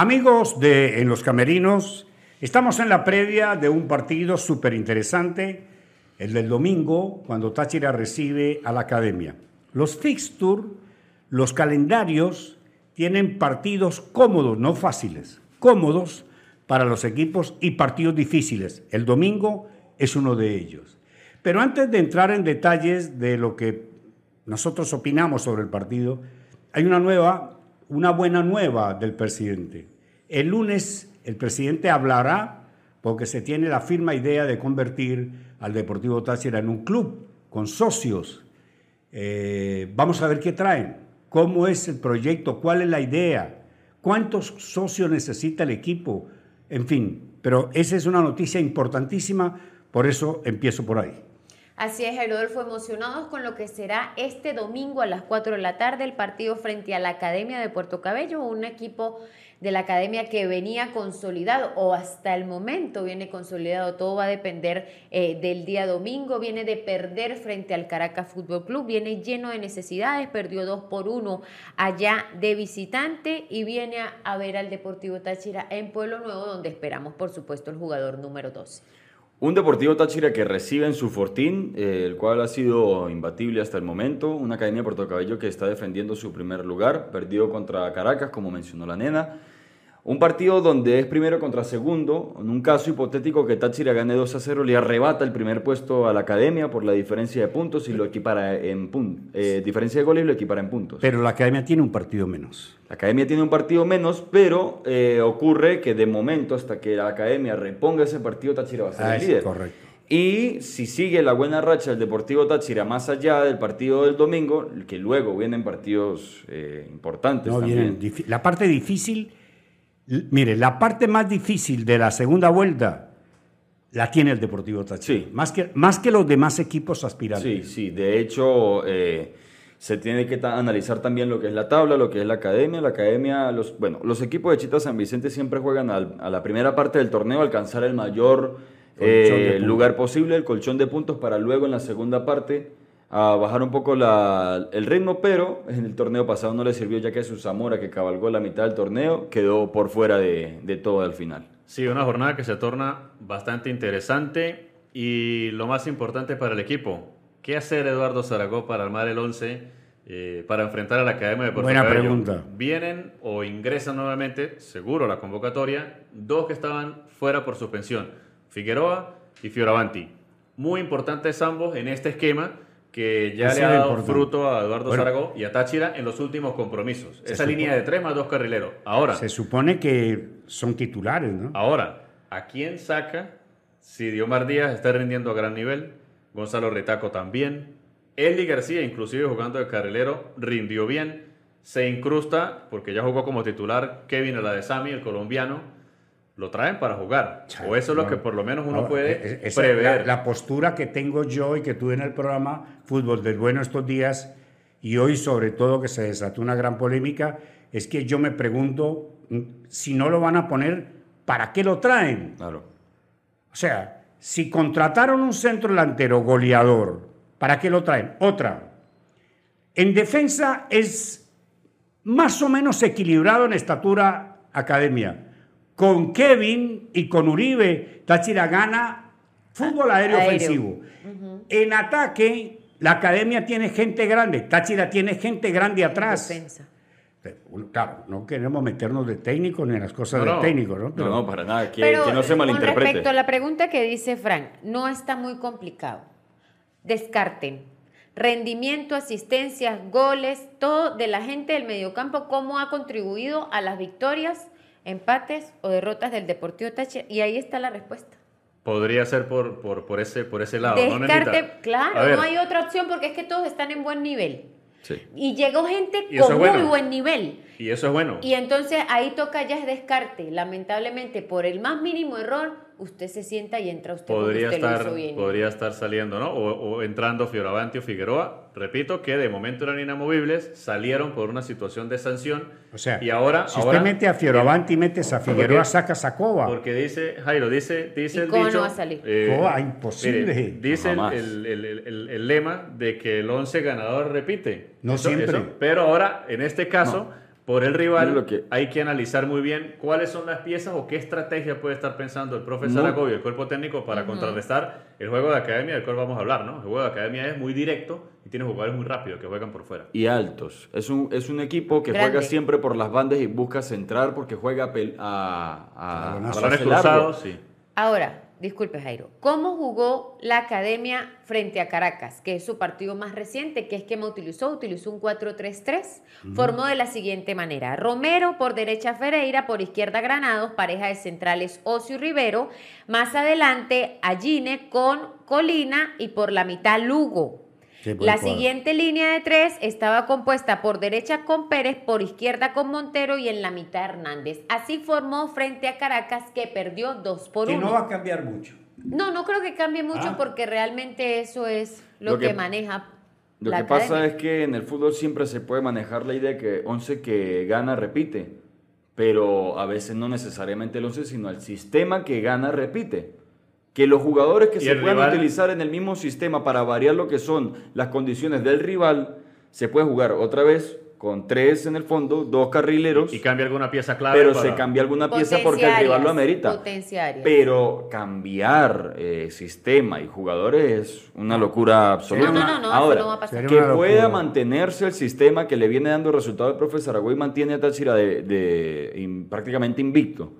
Amigos de En los Camerinos, estamos en la previa de un partido súper interesante, el del domingo, cuando Táchira recibe a la academia. Los fixture, los calendarios, tienen partidos cómodos, no fáciles, cómodos para los equipos y partidos difíciles. El domingo es uno de ellos. Pero antes de entrar en detalles de lo que nosotros opinamos sobre el partido, hay una nueva una buena nueva del presidente. El lunes el presidente hablará porque se tiene la firme idea de convertir al Deportivo Táchira en un club con socios. Eh, vamos a ver qué traen, cómo es el proyecto, cuál es la idea, cuántos socios necesita el equipo, en fin. Pero esa es una noticia importantísima, por eso empiezo por ahí. Así es, Rodolfo, emocionados con lo que será este domingo a las 4 de la tarde el partido frente a la Academia de Puerto Cabello, un equipo de la academia que venía consolidado o hasta el momento viene consolidado. Todo va a depender eh, del día domingo. Viene de perder frente al Caracas Fútbol Club. Viene lleno de necesidades. Perdió 2 por 1 allá de visitante y viene a, a ver al Deportivo Táchira en Pueblo Nuevo, donde esperamos, por supuesto, el jugador número 12. Un Deportivo Táchira que recibe en su fortín, eh, el cual ha sido imbatible hasta el momento. Una Academia de Puerto Cabello que está defendiendo su primer lugar, perdido contra Caracas, como mencionó la nena. Un partido donde es primero contra segundo, en un caso hipotético que Táchira gane 2 a 0, le arrebata el primer puesto a la academia por la diferencia de puntos y lo equipara en puntos. Eh, diferencia de goles y lo equipara en puntos. Pero la academia tiene un partido menos. La academia tiene un partido menos, pero eh, ocurre que de momento, hasta que la academia reponga ese partido, Táchira va a ser Ah, el líder. correcto. Y si sigue la buena racha del Deportivo Táchira más allá del partido del domingo, que luego vienen partidos eh, importantes No, también. vienen la parte difícil, mire, la parte más difícil de la segunda vuelta la tiene el Deportivo Táchira. Sí. Más, que, más que los demás equipos aspirantes. Sí, sí, de hecho eh, se tiene que ta- analizar también lo que es la tabla, lo que es la academia. La academia, los, bueno, los equipos de Chita San Vicente siempre juegan al- a la primera parte del torneo alcanzar el mayor eh, lugar posible, el colchón de puntos, para luego en la segunda parte a bajar un poco la- el ritmo, pero en el torneo pasado no le sirvió ya que su Zamora, que cabalgó la mitad del torneo, quedó por fuera de, de todo al final. Sí, una jornada que se torna bastante interesante y lo más importante para el equipo, ¿qué hacer Eduardo Zaragoza para armar el 11 eh, para enfrentar a la Academia de Puerto Buena Cabello? pregunta. Vienen o ingresan nuevamente, seguro a la convocatoria, dos que estaban fuera por suspensión, Figueroa y Fioravanti. Muy importantes ambos en este esquema que ya le ha dado importante. fruto a Eduardo Bueno. Zaragoza y a Táchira en los últimos compromisos. Esa línea de tres más dos carrileros. Ahora, Se supone que son titulares, ¿no? Ahora, ¿a quién saca si Diomar Díaz está rindiendo a gran nivel? Gonzalo Retaco también. Eli García, inclusive jugando de carrilero, rindió bien. Se incrusta, porque ya jugó como titular, Kevin Aladesami, el colombiano. Lo traen para jugar. O eso es lo que por lo menos uno puede eh, esa- prever. La, la postura que tengo yo y que tuve en el programa Fútbol del Bueno estos días y hoy sobre todo que se desató una gran polémica, es que yo me pregunto mm, si no lo van a poner, ¿para qué lo traen? Claro. O sea, si contrataron un centro delantero goleador, ¿para qué lo traen? Otra. En defensa es más o menos equilibrado en estatura academia. Con Kevin y con Uribe, Táchira gana fútbol aéreo, Aéreo. ofensivo. En ataque, la academia tiene gente grande, Táchira tiene gente grande atrás. Defensa. Claro, no queremos meternos de técnico ni en las cosas No, del no. técnico, ¿no? No, no, para nada. Que, Pero que no se con malinterprete. respecto a la pregunta que dice Frank, no está muy complicado. Descarten. Rendimiento, asistencias, goles, todo de la gente del mediocampo, cómo ha contribuido a las victorias, empates o derrotas del Deportivo Táchira. Y ahí está la respuesta. Podría ser por, por, por, ese, por ese lado. ¿no, Descarte? A claro, no hay otra opción porque es que todos están en buen nivel. Sí. Y llegó gente Y con bueno. muy buen nivel. Y eso es bueno. Y entonces ahí toca ya es descarte. Lamentablemente, por el más mínimo error, usted se sienta y entra usted podría usted lo estar, hizo bien. podría estar saliendo, ¿no? O, o entrando Fioravanti o Figueroa. Repito que de momento eran inamovibles, salieron por una situación de sanción. O sea, y ahora, si ahora- usted mete a Fioravanti, metes a Figueroa, Porque- sacas a Cova. Porque dice, Jairo, dice, dice ¿Y el cómo no dicho. va a salir? Cova, imposible. mire, dice el, el- el- el- el- el lema de que el 11 ganador repite. No siempre. pero ahora, en este caso, por el rival, lo que- hay que analizar muy bien cuáles son las piezas o qué estrategia puede estar pensando el profe No. Zaragoza y el cuerpo técnico para contrarrestar el juego de academia del cual vamos a hablar, ¿no? El juego de academia es muy directo y tiene jugadores muy rápidos que juegan por fuera. y altos. Es un, es un equipo que Grande. juega siempre por las bandas y busca centrar porque juega a, a, a- a Balonazo. Balones cruzados, sí. Ahora, disculpe Jairo, ¿cómo jugó la academia frente a Caracas, que es su partido más reciente? ¿Qué esquema utilizó? Utilizó un 4-3-3. Formó de la siguiente manera. Romero por derecha Ferreira, por izquierda Granados, pareja de centrales Ocio y Rivero. Más adelante, Alline con Colina y por la mitad Lugo. Sí, La cuadro. siguiente línea de tres estaba compuesta por derecha con Pérez, por izquierda con Montero y en la mitad Hernández. Así formó frente a Caracas que perdió 2 por Que 1. no va a cambiar mucho. No, no creo que cambie mucho Ah. porque realmente eso es lo, Lo que, que- maneja Lo la que pasa es que en el fútbol siempre se puede manejar la idea que 11 que gana repite, pero a veces no necesariamente el 11, sino el sistema que gana repite. Que los jugadores que se puedan rival- utilizar en el mismo sistema para variar lo que son las condiciones del rival, se puede jugar otra vez con tres en el fondo, dos carrileros, Y cambia alguna pieza clave. pero para- se cambia alguna pieza porque el rival lo amerita. Pero cambiar eh, sistema y jugadores es una locura absoluta. No, no, no, no, eso Ahora, no va a pasar. Que pueda mantenerse el sistema que le viene dando resultado el profe Zaragoza y mantiene a Táchira de, de- in- prácticamente invicto.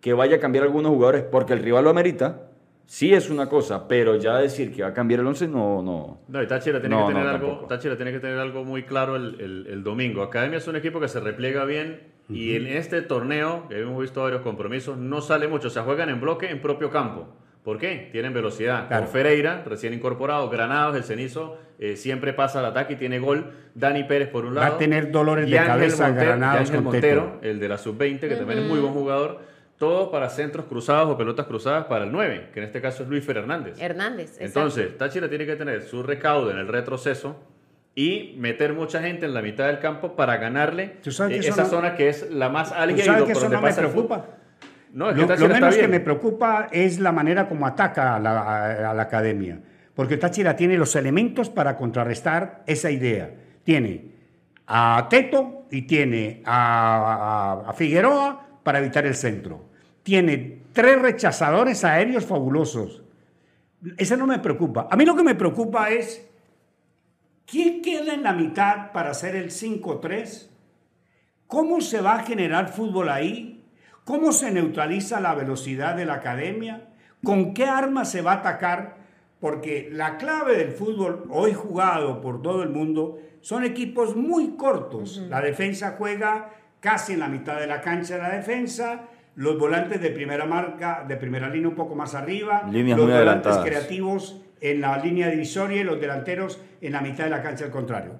Que vaya a cambiar algunos jugadores porque el rival lo amerita, sí es una cosa, pero ya decir que va a cambiar el 11 no, no. No, y Táchira tiene, No, que tener no, algo. Táchira tiene que tener algo muy claro el, el- el domingo. Academia es un equipo que se repliega bien y en este torneo, que hemos visto varios compromisos, no sale mucho. O sea, juegan en bloque en propio campo. ¿Por qué? Tienen velocidad. Claro. Con Ferreira, recién incorporado, Granados, el cenizo, eh, siempre pasa al ataque y tiene gol. Dani Pérez por un Va lado. a tener dolores y de Ángel cabeza Montero, Granados y Ángel con Montero, el de la sub-20, que también es muy buen jugador. Todo para centros cruzados o pelotas cruzadas para el 9, que en este caso es Luis Fer Hernández. Hernández. exacto. Entonces, Táchira tiene que tener su recaudo en el retroceso y meter mucha gente en la mitad del campo para ganarle ¿Tú sabes eh, que esa no- zona que es la más ¿Tú álgida y sabes lo que por eso donde no me preocupa? No, es que Lo, lo está menos que bien. me preocupa es la manera como ataca a la, a- a la academia. Porque Táchira tiene los elementos para contrarrestar esa idea. Tiene a Teto y tiene a, a- a Figueroa para evitar el centro. Tiene tres rechazadores aéreos fabulosos. Ese no me preocupa. A mí lo que me preocupa es quién queda en la mitad para hacer el 5-3. ¿Cómo se va a generar fútbol ahí? ¿Cómo se neutraliza la velocidad de la academia? ¿Con qué arma se va a atacar? Porque la clave del fútbol hoy jugado por todo el mundo son equipos muy cortos. La defensa juega casi en la mitad de la cancha la defensa, los volantes de primera marca, de primera línea un poco más arriba, Líneas los muy volantes adelantadas. creativos en la línea divisoria y los delanteros en la mitad de la cancha al contrario.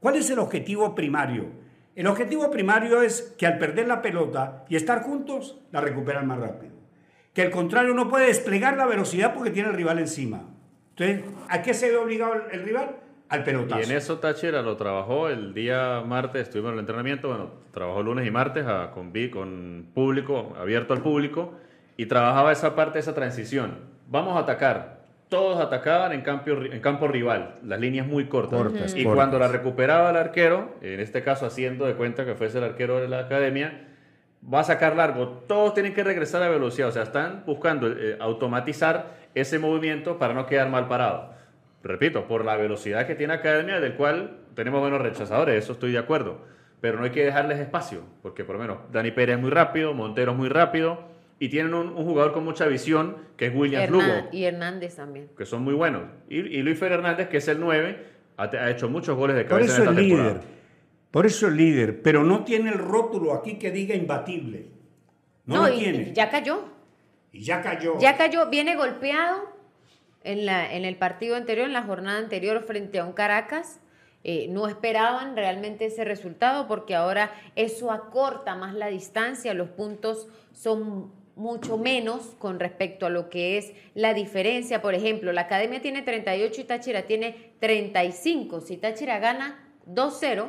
¿Cuál es el objetivo primario? El objetivo primario es que al perder la pelota y estar juntos, la recuperan más rápido. Que el contrario no puede desplegar la velocidad porque tiene el rival encima. Entonces, ¿a qué se ve obligado el, el rival? Al pelotazo. Y en eso Táchira lo trabajó el día martes, estuvimos en el entrenamiento, bueno, trabajó lunes y martes a- con, vi- con público, abierto al público, y trabajaba esa parte, esa transición. Vamos a atacar. Todos atacaban en campo, en campo rival, las líneas muy cortas. Cortas, y cortas. cuando la recuperaba el arquero, en este caso haciendo de cuenta que fuese el arquero de la academia, va a sacar largo. Todos tienen que regresar a velocidad, o sea, están buscando eh, automatizar ese movimiento para no quedar mal parado. Repito, por la velocidad que tiene Academia, del cual tenemos buenos rechazadores, eso estoy de acuerdo. Pero no hay que dejarles espacio, porque por lo menos Dani Pérez es muy rápido, Montero es muy rápido, y tienen un, un jugador con mucha visión, que es William Herná- Lugo, y Hernández también. que son muy buenos. Y, y Luis Fer Hernández, que es el 9, ha, ha hecho muchos goles de Por cabeza eso en es esta temporada. líder. Por eso es líder. Pero no tiene el rótulo aquí que diga imbatible. No, lo y- tiene. y ya cayó. y ya cayó. Ya cayó, viene golpeado en, la, en el partido anterior, en la jornada anterior frente a un Caracas. Eh, no esperaban realmente ese resultado porque ahora eso acorta más la distancia, los puntos son mucho menos con respecto a lo que es la diferencia. Por ejemplo, la Academia tiene 38 y Táchira tiene 35. Si Táchira gana 2-0,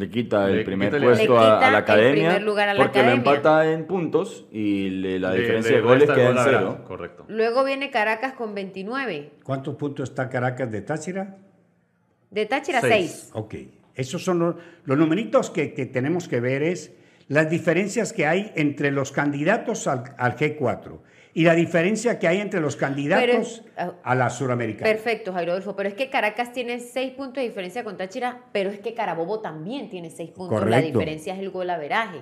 Le quita el Le primer quita puesto Le a- quita a, la academia lugar a la porque academia. lo empata en puntos y le- la diferencia le de goles queda en cero. Correcto. luego viene Caracas con 29. ¿Cuántos puntos está Caracas de Táchira? De Táchira Seis. 6. Ok. Esos son los, los numeritos que, que tenemos que ver es las diferencias que hay entre los candidatos al, al G4 y la diferencia que hay entre los candidatos Pero, a la Suramericana. Perfecto, Jairo Adolfo. Pero es que Caracas tiene seis puntos de diferencia con Táchira, pero es que Carabobo también tiene seis puntos. La Correcto. diferencia es el gol averaje.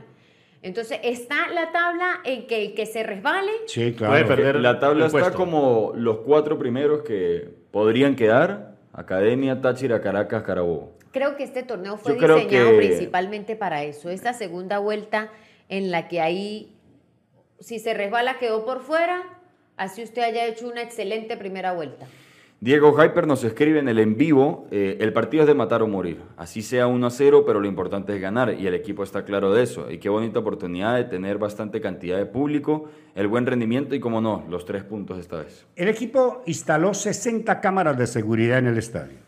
Entonces, está la tabla en que el que se resbale. Sí, claro. Puede perder La tabla está puesto. como los cuatro primeros que podrían quedar. Academia, Táchira, Caracas, Carabobo. Creo que este torneo fue Yo diseñado que- principalmente para eso. Esta segunda vuelta en la que ahí, si se resbala, quedó por fuera. Así usted haya hecho una excelente primera vuelta. Diego Hyper nos escribe en el en vivo, eh, el partido es de matar o morir. Así sea 1 a 0, pero lo importante es ganar y el equipo está claro de eso. Y qué bonita oportunidad de tener bastante cantidad de público, el buen rendimiento y, como no, los tres puntos esta vez. El equipo instaló 60 cámaras de seguridad en el estadio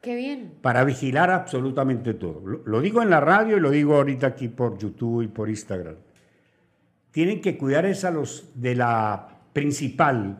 Qué bien. para vigilar absolutamente todo. Lo, lo digo en la radio y lo digo ahorita aquí por YouTube y por Instagram. Tienen que cuidar es a los de la principal,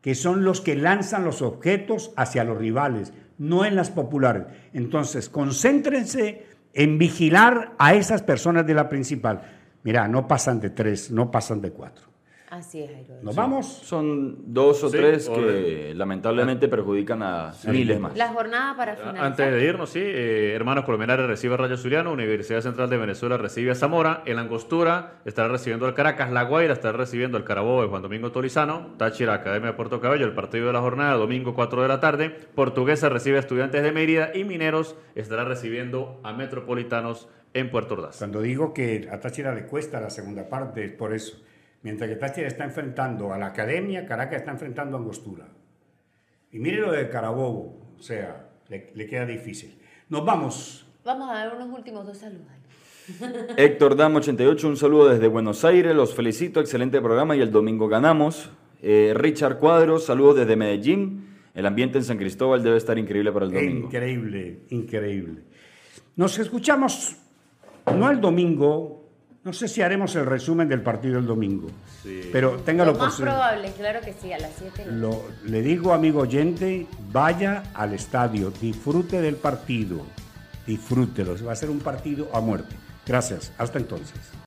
que son los que lanzan los objetos hacia los rivales, no en las populares. Entonces, concéntrense en vigilar a esas personas de la principal. Mira, no pasan de tres, no pasan de cuatro. Así es, Jairo. ¿Nos vamos? Son dos o Sí, tres o- que lamentablemente perjudican a miles más. La jornada para finalizar. Antes de irnos, sí, eh, Hermanos Colmenares recibe a Rayo Suriano, Universidad Central de Venezuela recibe a Zamora, el Angostura estará recibiendo al Caracas, La Guaira estará recibiendo al Carabobo de Juan Domingo Tolizano, Táchira Academia de Puerto Cabello, el partido de la jornada, domingo 4 de la tarde, Portuguesa recibe a Estudiantes de Mérida y Mineros estará recibiendo a Metropolitanos en Puerto Ordaz. Cuando digo que a Táchira le cuesta la segunda parte, es por eso. Mientras que Táchira está enfrentando a la academia, Caracas está enfrentando a Angostura. Y mire lo de Carabobo, o sea, le, le queda difícil. Nos vamos. Vamos a dar unos últimos dos saludos. Héctor Dam 88, un saludo desde Buenos Aires, los felicito, excelente programa y el domingo ganamos. Eh, Richard Cuadros, saludos desde Medellín. El ambiente en San Cristóbal debe estar increíble para el domingo. Increíble, increíble. Nos escuchamos, no el domingo, no sé si haremos el resumen del partido el domingo, pero téngalo Lo por más probable, claro que sí, a las 7. Lo- le digo, amigo oyente, vaya al estadio, disfrute del partido, disfrútelo. Va a ser un partido a muerte. Gracias. Hasta entonces.